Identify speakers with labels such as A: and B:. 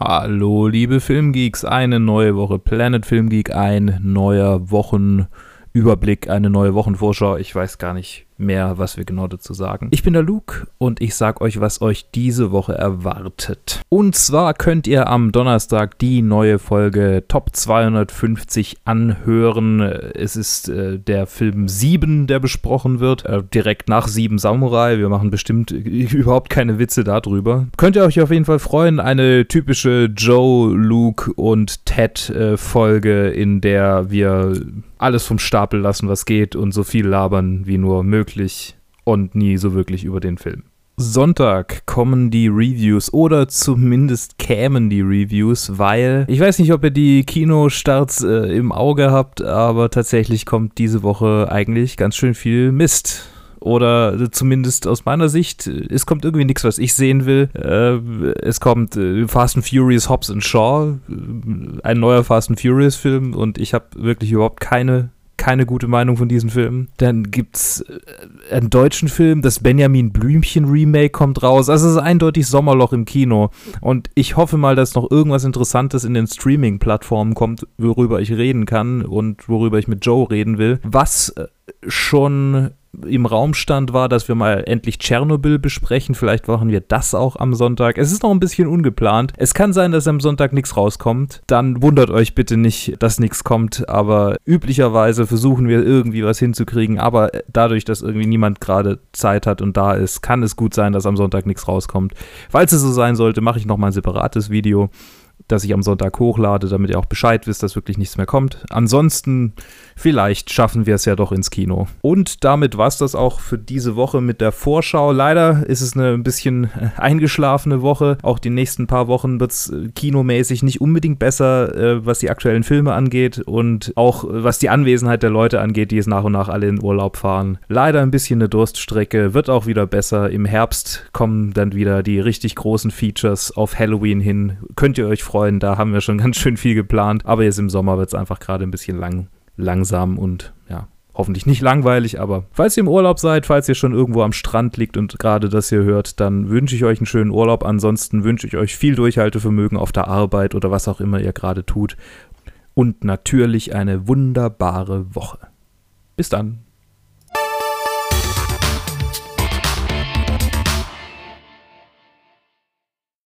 A: Hallo, liebe Filmgeeks, eine neue Woche Planet Film Geek, ein neuer Wochenüberblick, eine neue Wochenvorschau. Ich weiß gar nicht, mehr, was wir genau dazu sagen. Ich bin der Luke und ich sag euch, was euch diese Woche erwartet. Und zwar könnt ihr am Donnerstag die neue Folge Top 250 anhören. Es ist äh, der Film 7, der besprochen wird, äh, direkt nach 7 Samurai. Wir machen bestimmt überhaupt keine Witze darüber. Könnt ihr euch auf jeden Fall freuen, eine typische Joe, Luke und Ted äh, Folge, in der wir alles vom Stapel lassen, was geht und so viel labern wie nur möglich und nie so wirklich über den Film. Sonntag kommen die Reviews oder zumindest kämen die Reviews, weil ich weiß nicht, ob ihr die Kinostarts äh, im Auge habt, aber tatsächlich kommt diese Woche eigentlich ganz schön viel Mist. Oder zumindest aus meiner Sicht, es kommt irgendwie nichts, was ich sehen will. Äh, es kommt äh, Fast and Furious Hobbs and Shaw, äh, ein neuer Fast and Furious Film und ich habe wirklich überhaupt keine keine gute Meinung von diesen Filmen. Dann gibt's einen deutschen Film, das Benjamin Blümchen Remake kommt raus. Also es ist eindeutig Sommerloch im Kino. Und ich hoffe mal, dass noch irgendwas Interessantes in den Streaming-Plattformen kommt, worüber ich reden kann und worüber ich mit Joe reden will. Was schon im Raum stand, war, dass wir mal endlich Tschernobyl besprechen. Vielleicht machen wir das auch am Sonntag. Es ist noch ein bisschen ungeplant. Es kann sein, dass am Sonntag nichts rauskommt. Dann wundert euch bitte nicht, dass nichts kommt. Aber üblicherweise versuchen wir irgendwie was hinzukriegen. Aber dadurch, dass irgendwie niemand gerade Zeit hat und da ist, kann es gut sein, dass am Sonntag nichts rauskommt. Falls es so sein sollte, mache ich noch mal ein separates Video das ich am Sonntag hochlade, damit ihr auch Bescheid wisst, dass wirklich nichts mehr kommt. Ansonsten, vielleicht schaffen wir es ja doch ins Kino. Und damit war es das auch für diese Woche mit der Vorschau. Leider ist es eine ein bisschen äh, eingeschlafene Woche. Auch die nächsten paar Wochen wird es äh, kinomäßig nicht unbedingt besser, äh, was die aktuellen Filme angeht und auch was die Anwesenheit der Leute angeht, die es nach und nach alle in Urlaub fahren. Leider ein bisschen eine Durststrecke, wird auch wieder besser. Im Herbst kommen dann wieder die richtig großen Features auf Halloween hin. Könnt ihr euch freuen, da haben wir schon ganz schön viel geplant. Aber jetzt im Sommer wird es einfach gerade ein bisschen lang, langsam und ja, hoffentlich nicht langweilig, aber falls ihr im Urlaub seid, falls ihr schon irgendwo am Strand liegt und gerade das hier hört, dann wünsche ich euch einen schönen Urlaub. Ansonsten wünsche ich euch viel Durchhaltevermögen auf der Arbeit oder was auch immer ihr gerade tut. Und natürlich eine wunderbare Woche. Bis dann.